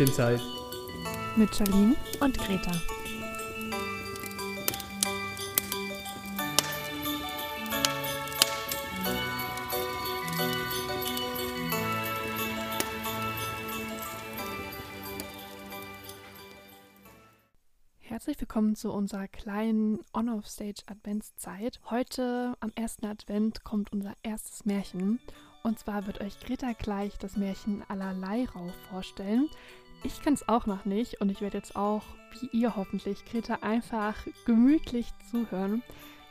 Märchenzeit. Mit Charlene und Greta. Herzlich willkommen zu unserer kleinen On-Off-Stage-Adventszeit. Heute am ersten Advent kommt unser erstes Märchen. Und zwar wird euch Greta gleich das Märchen Allerlei Rau vorstellen. Ich kann es auch noch nicht und ich werde jetzt auch, wie ihr hoffentlich, Greta einfach gemütlich zuhören,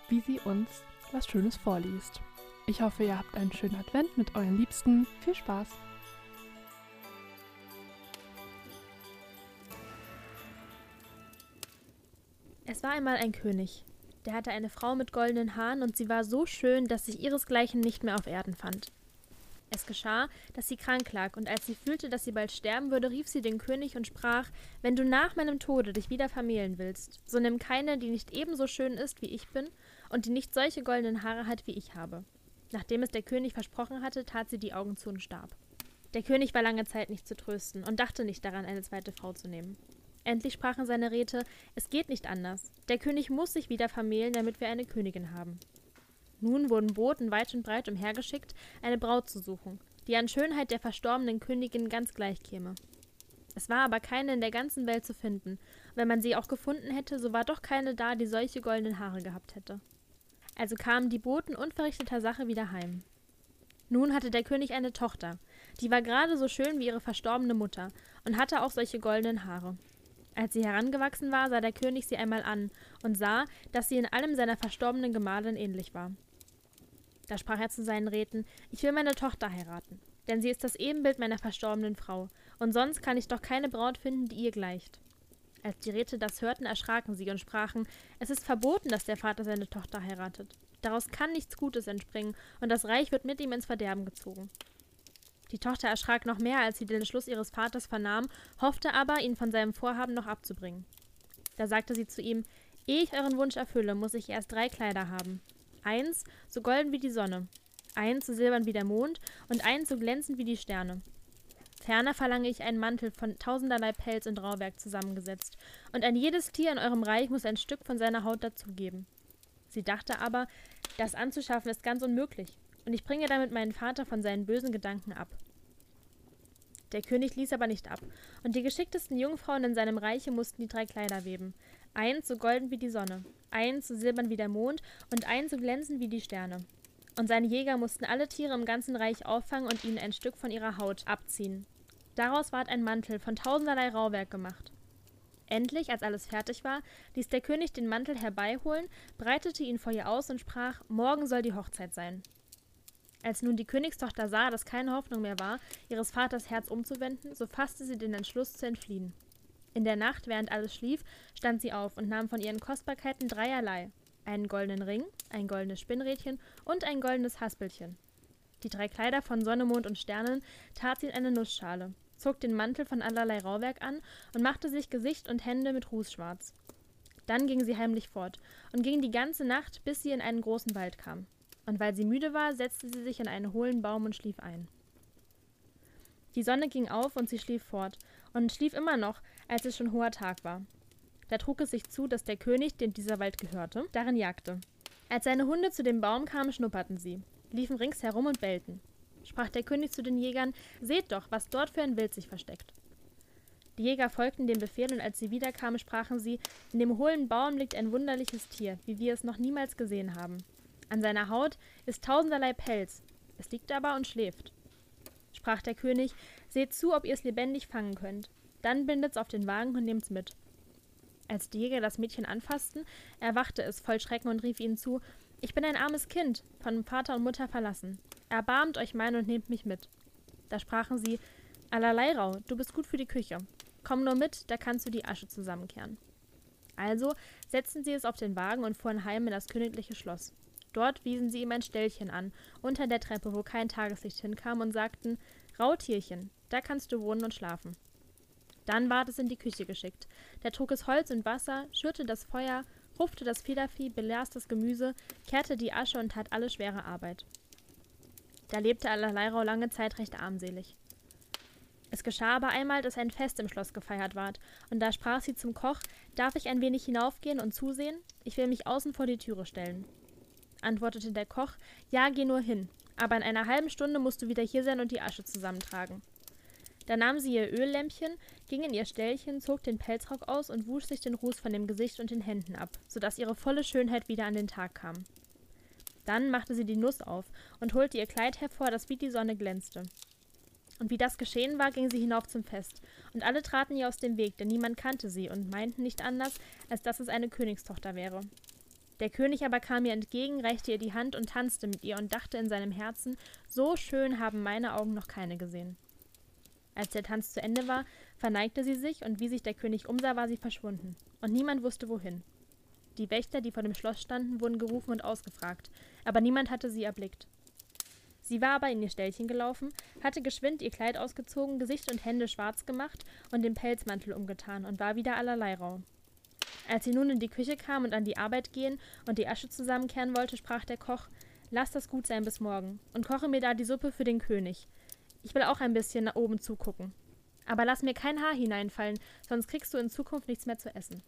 wie sie uns was Schönes vorliest. Ich hoffe, ihr habt einen schönen Advent mit euren Liebsten. Viel Spaß! Es war einmal ein König. Der hatte eine Frau mit goldenen Haaren und sie war so schön, dass sich ihresgleichen nicht mehr auf Erden fand. Es geschah, dass sie krank lag, und als sie fühlte, dass sie bald sterben würde, rief sie den König und sprach Wenn du nach meinem Tode dich wieder vermählen willst, so nimm keine, die nicht ebenso schön ist, wie ich bin, und die nicht solche goldenen Haare hat, wie ich habe. Nachdem es der König versprochen hatte, tat sie die Augen zu und starb. Der König war lange Zeit nicht zu trösten und dachte nicht daran, eine zweite Frau zu nehmen. Endlich sprachen seine Räte Es geht nicht anders. Der König muss sich wieder vermählen, damit wir eine Königin haben. Nun wurden Boten weit und breit umhergeschickt, eine Braut zu suchen, die an Schönheit der verstorbenen Königin ganz gleich käme. Es war aber keine in der ganzen Welt zu finden, und wenn man sie auch gefunden hätte, so war doch keine da, die solche goldenen Haare gehabt hätte. Also kamen die Boten unverrichteter Sache wieder heim. Nun hatte der König eine Tochter, die war gerade so schön wie ihre verstorbene Mutter und hatte auch solche goldenen Haare. Als sie herangewachsen war, sah der König sie einmal an und sah, dass sie in allem seiner verstorbenen Gemahlin ähnlich war. Da sprach er zu seinen Räten, ich will meine Tochter heiraten, denn sie ist das Ebenbild meiner verstorbenen Frau, und sonst kann ich doch keine Braut finden, die ihr gleicht. Als die Räte das hörten, erschraken sie und sprachen, es ist verboten, dass der Vater seine Tochter heiratet. Daraus kann nichts Gutes entspringen, und das Reich wird mit ihm ins Verderben gezogen. Die Tochter erschrak noch mehr, als sie den Schluss ihres Vaters vernahm, hoffte aber, ihn von seinem Vorhaben noch abzubringen. Da sagte sie zu ihm, Ehe ich euren Wunsch erfülle, muss ich erst drei Kleider haben. Eins so golden wie die Sonne, eins so silbern wie der Mond und eins so glänzend wie die Sterne. Ferner verlange ich einen Mantel von tausenderlei Pelz und Rauwerk zusammengesetzt, und ein jedes Tier in eurem Reich muss ein Stück von seiner Haut dazugeben. Sie dachte aber, das anzuschaffen ist ganz unmöglich, und ich bringe damit meinen Vater von seinen bösen Gedanken ab. Der König ließ aber nicht ab, und die geschicktesten Jungfrauen in seinem Reiche mussten die drei Kleider weben, eins so golden wie die Sonne, eins so silbern wie der Mond und eins so glänzend wie die Sterne. Und seine Jäger mussten alle Tiere im ganzen Reich auffangen und ihnen ein Stück von ihrer Haut abziehen. Daraus ward ein Mantel von tausenderlei Rauwerk gemacht. Endlich, als alles fertig war, ließ der König den Mantel herbeiholen, breitete ihn vor ihr aus und sprach: Morgen soll die Hochzeit sein. Als nun die Königstochter sah, dass keine Hoffnung mehr war, ihres Vaters Herz umzuwenden, so fasste sie den Entschluss zu entfliehen. In der Nacht, während alles schlief, stand sie auf und nahm von ihren Kostbarkeiten dreierlei: einen goldenen Ring, ein goldenes Spinnrädchen und ein goldenes Haspelchen. Die drei Kleider von Sonne, Mond und Sternen tat sie in eine Nussschale, zog den Mantel von allerlei Rauwerk an und machte sich Gesicht und Hände mit Rußschwarz. Dann ging sie heimlich fort und ging die ganze Nacht, bis sie in einen großen Wald kam. Und weil sie müde war, setzte sie sich in einen hohlen Baum und schlief ein. Die Sonne ging auf und sie schlief fort und schlief immer noch, als es schon hoher Tag war. Da trug es sich zu, dass der König, dem dieser Wald gehörte, darin jagte. Als seine Hunde zu dem Baum kamen, schnupperten sie, liefen rings herum und bellten. Sprach der König zu den Jägern, seht doch, was dort für ein Wild sich versteckt. Die Jäger folgten dem Befehl, und als sie wiederkamen, sprachen sie, in dem hohlen Baum liegt ein wunderliches Tier, wie wir es noch niemals gesehen haben. An seiner Haut ist tausenderlei Pelz, es liegt aber und schläft. Sprach der König, seht zu, ob ihr es lebendig fangen könnt. Dann bindet's auf den Wagen und nehmt's mit. Als die Jäger das Mädchen anfassten, erwachte es voll Schrecken und rief ihnen zu: Ich bin ein armes Kind, von Vater und Mutter verlassen. Erbarmt euch mein und nehmt mich mit. Da sprachen sie: Allerleirau, du bist gut für die Küche. Komm nur mit, da kannst du die Asche zusammenkehren. Also setzten sie es auf den Wagen und fuhren heim in das königliche Schloss. Dort wiesen sie ihm ein Ställchen an, unter der Treppe, wo kein Tageslicht hinkam, und sagten: Rautierchen, da kannst du wohnen und schlafen. Dann ward es in die Küche geschickt. Da trug es Holz und Wasser, schürte das Feuer, rupfte das Federvieh, belas das Gemüse, kehrte die Asche und tat alle schwere Arbeit. Da lebte Allerleirau lange Zeit recht armselig. Es geschah aber einmal, dass ein Fest im Schloss gefeiert ward, und da sprach sie zum Koch, darf ich ein wenig hinaufgehen und zusehen? Ich will mich außen vor die Türe stellen. Antwortete der Koch, ja, geh nur hin, aber in einer halben Stunde musst du wieder hier sein und die Asche zusammentragen. Da nahm sie ihr Öllämpchen, ging in ihr Ställchen, zog den Pelzrock aus und wusch sich den Ruß von dem Gesicht und den Händen ab, so ihre volle Schönheit wieder an den Tag kam. Dann machte sie die Nuss auf und holte ihr Kleid hervor, das wie die Sonne glänzte. Und wie das geschehen war, ging sie hinauf zum Fest, und alle traten ihr aus dem Weg, denn niemand kannte sie und meinten nicht anders, als dass es eine Königstochter wäre. Der König aber kam ihr entgegen, reichte ihr die Hand und tanzte mit ihr und dachte in seinem Herzen, so schön haben meine Augen noch keine gesehen. Als der Tanz zu Ende war, verneigte sie sich, und wie sich der König umsah, war sie verschwunden, und niemand wusste wohin. Die Wächter, die vor dem Schloss standen, wurden gerufen und ausgefragt, aber niemand hatte sie erblickt. Sie war aber in ihr Ställchen gelaufen, hatte geschwind ihr Kleid ausgezogen, Gesicht und Hände schwarz gemacht und den Pelzmantel umgetan und war wieder allerlei rau. Als sie nun in die Küche kam und an die Arbeit gehen und die Asche zusammenkehren wollte, sprach der Koch: Lass das gut sein bis morgen und koche mir da die Suppe für den König. Ich will auch ein bisschen nach oben zugucken. Aber lass mir kein Haar hineinfallen, sonst kriegst du in Zukunft nichts mehr zu essen.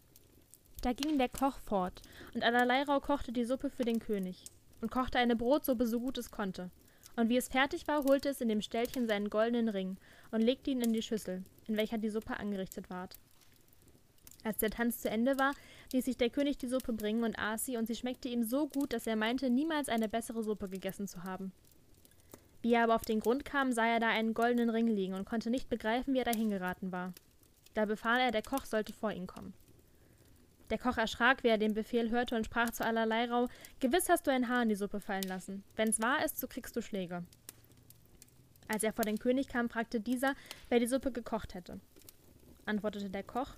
Da ging der Koch fort, und allerlei Rau kochte die Suppe für den König und kochte eine Brotsuppe so gut es konnte. Und wie es fertig war, holte es in dem Ställchen seinen goldenen Ring und legte ihn in die Schüssel, in welcher die Suppe angerichtet ward. Als der Tanz zu Ende war, ließ sich der König die Suppe bringen und aß sie, und sie schmeckte ihm so gut, dass er meinte, niemals eine bessere Suppe gegessen zu haben. Wie er aber auf den Grund kam, sah er da einen goldenen Ring liegen und konnte nicht begreifen, wie er dahin geraten war. Da befahl er, der Koch sollte vor ihn kommen. Der Koch erschrak, wie er den Befehl hörte, und sprach zu allerlei Rau: Gewiss hast du ein Haar in die Suppe fallen lassen. Wenn's wahr ist, so kriegst du Schläge. Als er vor den König kam, fragte dieser, wer die Suppe gekocht hätte. Antwortete der Koch: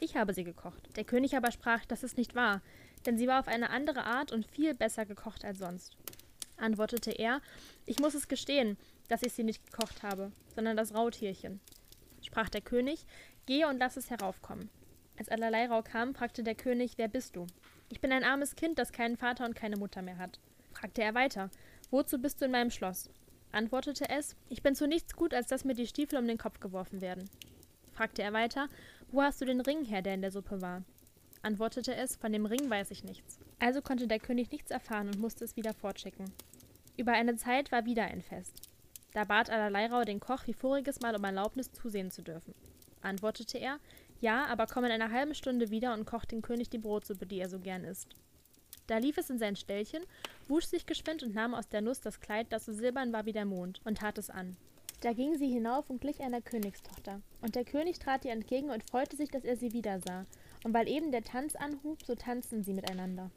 Ich habe sie gekocht. Der König aber sprach, das ist nicht wahr, denn sie war auf eine andere Art und viel besser gekocht als sonst. Antwortete er: Ich muss es gestehen, dass ich sie nicht gekocht habe, sondern das Rautierchen. Sprach der König: Gehe und lass es heraufkommen. Als allerlei Rau kam, fragte der König, wer bist du? Ich bin ein armes Kind, das keinen Vater und keine Mutter mehr hat. Fragte er weiter, wozu bist du in meinem Schloss? Antwortete es, ich bin zu nichts gut, als dass mir die Stiefel um den Kopf geworfen werden. Fragte er weiter, wo hast du den Ring her, der in der Suppe war? Antwortete es, von dem Ring weiß ich nichts. Also konnte der König nichts erfahren und musste es wieder fortschicken. Über eine Zeit war wieder ein Fest. Da bat Allerleirau den Koch wie voriges Mal um Erlaubnis zusehen zu dürfen. Antwortete er, ja, aber komm in einer halben Stunde wieder und kocht dem König die Brotsuppe, die er so gern isst. Da lief es in sein Ställchen, wusch sich geschwind und nahm aus der Nuss das Kleid, das so silbern war wie der Mond, und tat es an. Da ging sie hinauf und glich einer Königstochter. Und der König trat ihr entgegen und freute sich, dass er sie wiedersah. Und weil eben der Tanz anhub, so tanzten sie miteinander.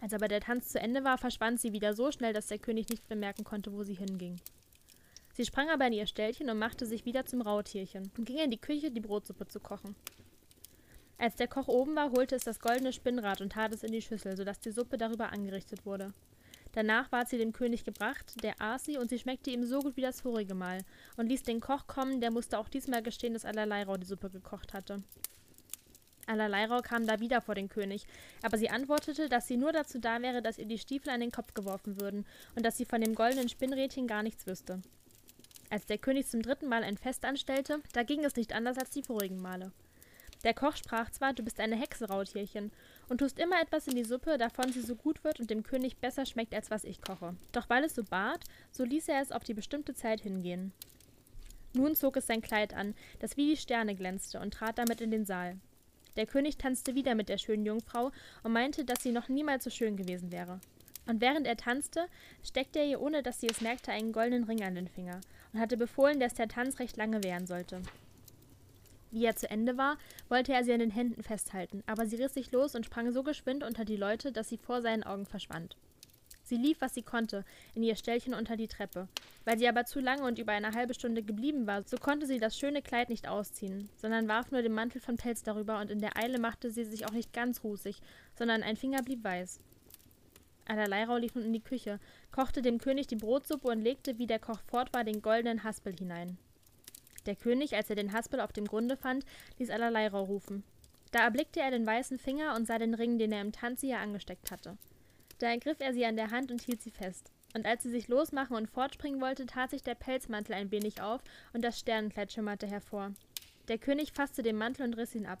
Als aber der Tanz zu Ende war, verschwand sie wieder so schnell, dass der König nicht bemerken konnte, wo sie hinging. Sie sprang aber in ihr Ställchen und machte sich wieder zum Rautierchen und ging in die Küche, die Brotsuppe zu kochen. Als der Koch oben war, holte es das goldene Spinnrad und tat es in die Schüssel, so dass die Suppe darüber angerichtet wurde. Danach ward sie dem König gebracht, der aß sie, und sie schmeckte ihm so gut wie das vorige Mal, und ließ den Koch kommen, der musste auch diesmal gestehen, dass Allerleirau die Suppe gekocht hatte. Allerleirau kam da wieder vor den König, aber sie antwortete, dass sie nur dazu da wäre, dass ihr die Stiefel an den Kopf geworfen würden, und dass sie von dem goldenen Spinnrädchen gar nichts wüsste. Als der König zum dritten Mal ein Fest anstellte, da ging es nicht anders als die vorigen Male. Der Koch sprach zwar, du bist eine Hexe, Rautierchen, und tust immer etwas in die Suppe, davon sie so gut wird und dem König besser schmeckt, als was ich koche. Doch weil es so bat, so ließ er es auf die bestimmte Zeit hingehen. Nun zog es sein Kleid an, das wie die Sterne glänzte, und trat damit in den Saal. Der König tanzte wieder mit der schönen Jungfrau und meinte, dass sie noch niemals so schön gewesen wäre. Und während er tanzte, steckte er ihr, ohne dass sie es merkte, einen goldenen Ring an den Finger und hatte befohlen, dass der Tanz recht lange währen sollte. Wie er zu Ende war, wollte er sie an den Händen festhalten, aber sie riss sich los und sprang so geschwind unter die Leute, dass sie vor seinen Augen verschwand. Sie lief, was sie konnte, in ihr Ställchen unter die Treppe. Weil sie aber zu lange und über eine halbe Stunde geblieben war, so konnte sie das schöne Kleid nicht ausziehen, sondern warf nur den Mantel von Pelz darüber, und in der Eile machte sie sich auch nicht ganz rußig, sondern ein Finger blieb weiß. Allerleirau lief nun in die Küche, kochte dem König die Brotsuppe und legte, wie der Koch fort war, den goldenen Haspel hinein. Der König, als er den Haspel auf dem Grunde fand, ließ Allerleirau rufen. Da erblickte er den weißen Finger und sah den Ring, den er im Tanze ihr angesteckt hatte. Da ergriff er sie an der Hand und hielt sie fest. Und als sie sich losmachen und fortspringen wollte, tat sich der Pelzmantel ein wenig auf und das Sternenkleid schimmerte hervor. Der König fasste den Mantel und riss ihn ab.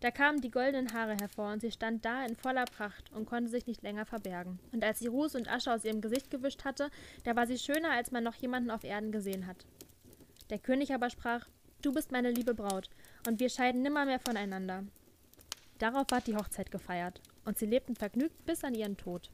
Da kamen die goldenen Haare hervor und sie stand da in voller Pracht und konnte sich nicht länger verbergen. Und als sie Ruß und Asche aus ihrem Gesicht gewischt hatte, da war sie schöner, als man noch jemanden auf Erden gesehen hat. Der König aber sprach: Du bist meine liebe Braut, und wir scheiden nimmermehr voneinander. Darauf ward die Hochzeit gefeiert, und sie lebten vergnügt bis an ihren Tod.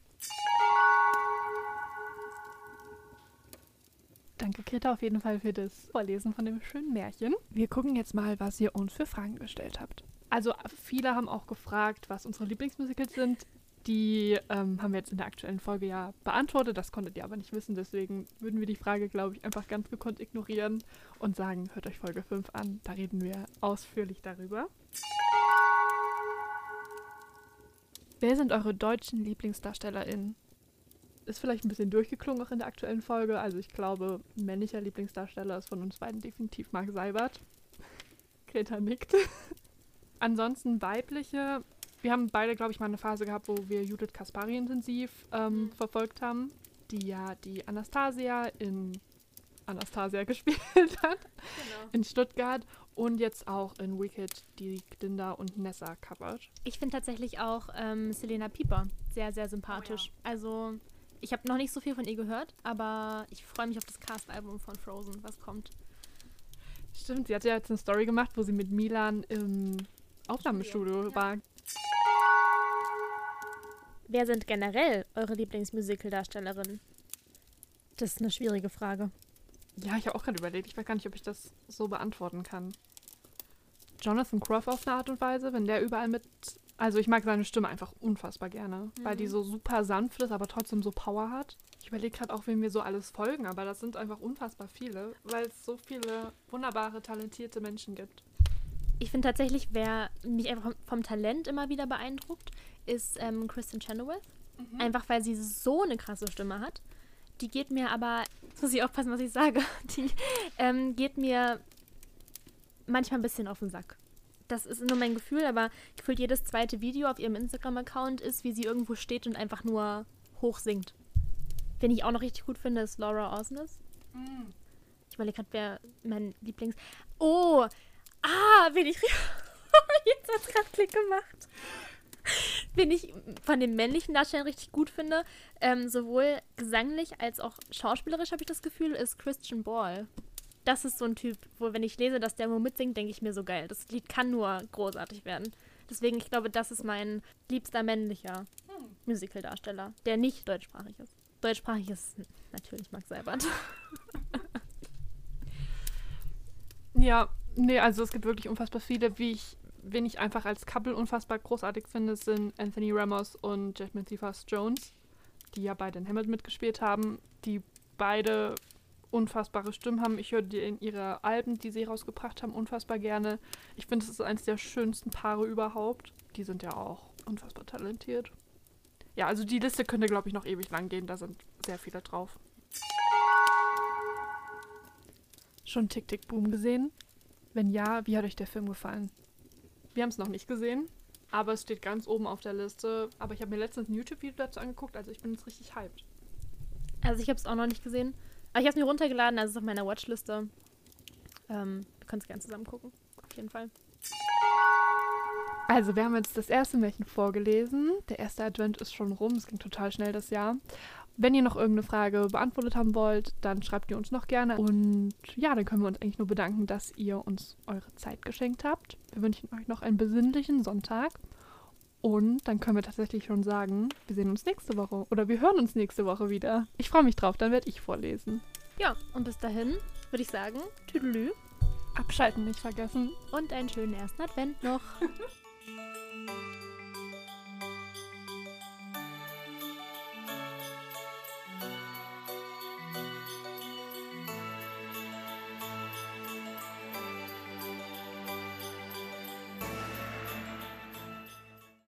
Danke, Greta, auf jeden Fall für das Vorlesen von dem schönen Märchen. Wir gucken jetzt mal, was ihr uns für Fragen gestellt habt. Also, viele haben auch gefragt, was unsere Lieblingsmusicals sind. Die ähm, haben wir jetzt in der aktuellen Folge ja beantwortet. Das konntet ihr aber nicht wissen. Deswegen würden wir die Frage, glaube ich, einfach ganz gekonnt ignorieren und sagen, hört euch Folge 5 an. Da reden wir ausführlich darüber. Wer sind eure deutschen LieblingsdarstellerInnen? Ist vielleicht ein bisschen durchgeklungen auch in der aktuellen Folge. Also ich glaube, männlicher Lieblingsdarsteller ist von uns beiden definitiv Marc Seibert. Greta nickt. Ansonsten weibliche, wir haben beide, glaube ich, mal eine Phase gehabt, wo wir Judith Kaspari intensiv ähm, mhm. verfolgt haben, die ja die Anastasia in Anastasia gespielt hat, genau. in Stuttgart und jetzt auch in Wicked die Glinda und Nessa covert. Ich finde tatsächlich auch ähm, Selena Pieper sehr, sehr sympathisch. Oh, ja. Also ich habe noch nicht so viel von ihr gehört, aber ich freue mich auf das Cast-Album von Frozen, was kommt. Stimmt, sie hat ja jetzt eine Story gemacht, wo sie mit Milan im Aufnahmestudio ja. war. Wer sind generell eure Lieblingsmusical-Darstellerinnen? Das ist eine schwierige Frage. Ja, ich habe auch gerade überlegt. Ich weiß gar nicht, ob ich das so beantworten kann. Jonathan Croft auf eine Art und Weise, wenn der überall mit. Also ich mag seine Stimme einfach unfassbar gerne, mhm. weil die mhm. so super sanft ist, aber trotzdem so Power hat. Ich überlege gerade auch, wem wir so alles folgen, aber das sind einfach unfassbar viele, weil es so viele wunderbare, talentierte Menschen gibt. Ich finde tatsächlich, wer mich einfach vom Talent immer wieder beeindruckt, ist ähm, Kristen Chenoweth. Mhm. Einfach weil sie so eine krasse Stimme hat. Die geht mir aber, jetzt muss ich aufpassen, was ich sage, die ähm, geht mir manchmal ein bisschen auf den Sack. Das ist nur mein Gefühl, aber gefühlt jedes zweite Video auf ihrem Instagram-Account ist, wie sie irgendwo steht und einfach nur hoch singt. Wen ich auch noch richtig gut finde, ist Laura Osnes. Mhm. Ich überlege gerade, wer mein Lieblings... Oh, Ah, bin ich. Jetzt hat es gerade Klick gemacht. Wen ich von den männlichen Darstellern richtig gut finde, ähm, sowohl gesanglich als auch schauspielerisch habe ich das Gefühl, ist Christian Ball. Das ist so ein Typ, wo, wenn ich lese, dass der nur mitsingt, denke ich mir so geil. Das Lied kann nur großartig werden. Deswegen, ich glaube, das ist mein liebster männlicher. Musical-Darsteller, der nicht deutschsprachig ist. Deutschsprachig ist natürlich Max Seibert. ja, Nee, also es gibt wirklich unfassbar viele, wie ich, wen ich einfach als Couple unfassbar großartig finde, sind Anthony Ramos und Jasmine Cephas Jones, die ja beide in Hamilton mitgespielt haben, die beide unfassbare Stimmen haben. Ich höre die in ihre Alben, die sie rausgebracht haben, unfassbar gerne. Ich finde, es ist eines der schönsten Paare überhaupt. Die sind ja auch unfassbar talentiert. Ja, also die Liste könnte, glaube ich, noch ewig lang gehen. Da sind sehr viele drauf. Schon Tick Tick Boom gesehen? Wenn ja, wie hat euch der Film gefallen? Wir haben es noch nicht gesehen, aber es steht ganz oben auf der Liste. Aber ich habe mir letztens ein YouTube-Video dazu angeguckt, also ich bin jetzt richtig hyped. Also ich habe es auch noch nicht gesehen. Aber ich habe es mir runtergeladen, also es ist auf meiner Watchliste. Ähm, wir können es gerne zusammen gucken. Auf jeden Fall. Also, wir haben jetzt das erste Märchen vorgelesen. Der erste Advent ist schon rum. Es ging total schnell das Jahr. Wenn ihr noch irgendeine Frage beantwortet haben wollt, dann schreibt ihr uns noch gerne. Und ja, dann können wir uns eigentlich nur bedanken, dass ihr uns eure Zeit geschenkt habt. Wir wünschen euch noch einen besinnlichen Sonntag. Und dann können wir tatsächlich schon sagen, wir sehen uns nächste Woche oder wir hören uns nächste Woche wieder. Ich freue mich drauf, dann werde ich vorlesen. Ja, und bis dahin würde ich sagen, Tüdelü. Abschalten nicht vergessen. Und einen schönen ersten Advent noch.